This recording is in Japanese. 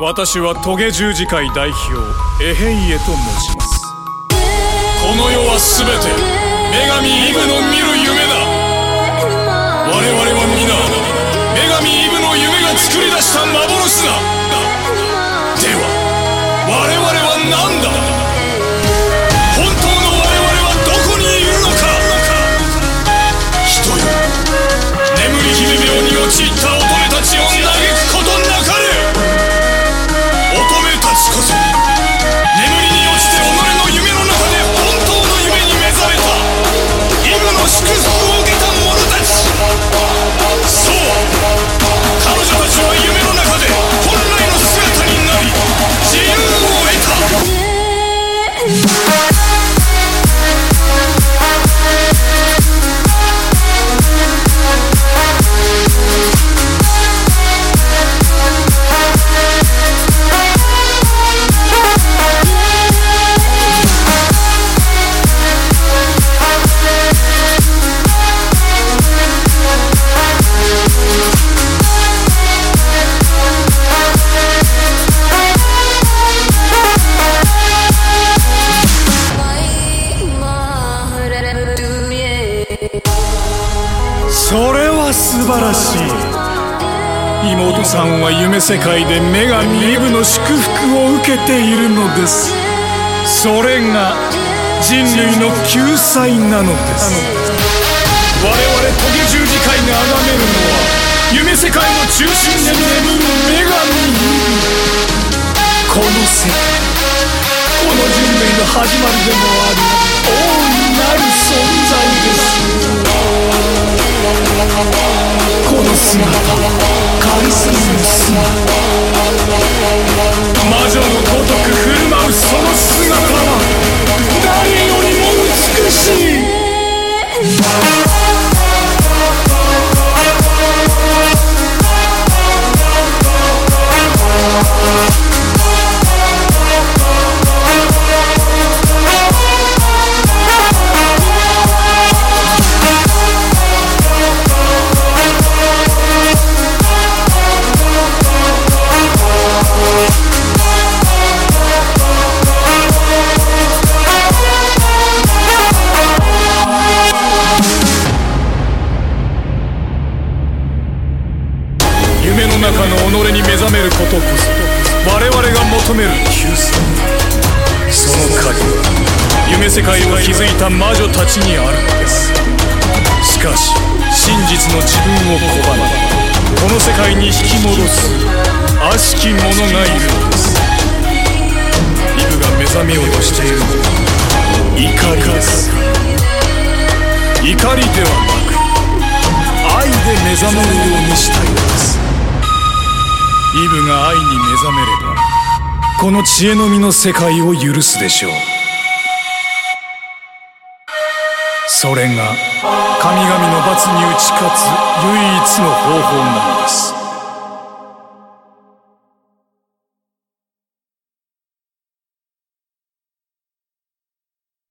私はトゲ十字会代表エヘイエと申します。この世は全て女神イブの見る夢だ。我々は皆女神イブの夢が作り出した幻だ。晴らしい。妹さんは夢世界で女神イブの祝福を受けているのです。それが人類の救済なのです。我々トゲ十字会が崇めるのは夢世界の中心で眠る女神。イブこの世界この人類の始まりでもある大いなる存在です。魔女のごとく振る舞うそのめることこそ我々が求める救済その鍵は夢世界を築いた魔女たちにある。のですしかし真実の自分を拒みこの世界に引き戻す。悪しき者がいる。のですイブが目覚めようとしている。のは怒りです。怒りではなく愛で目覚めるようにしたいのです。イブが愛に目覚めればこの知恵の実の世界を許すでしょう。それが神々の罰に打ち勝つ唯一の方法なのです。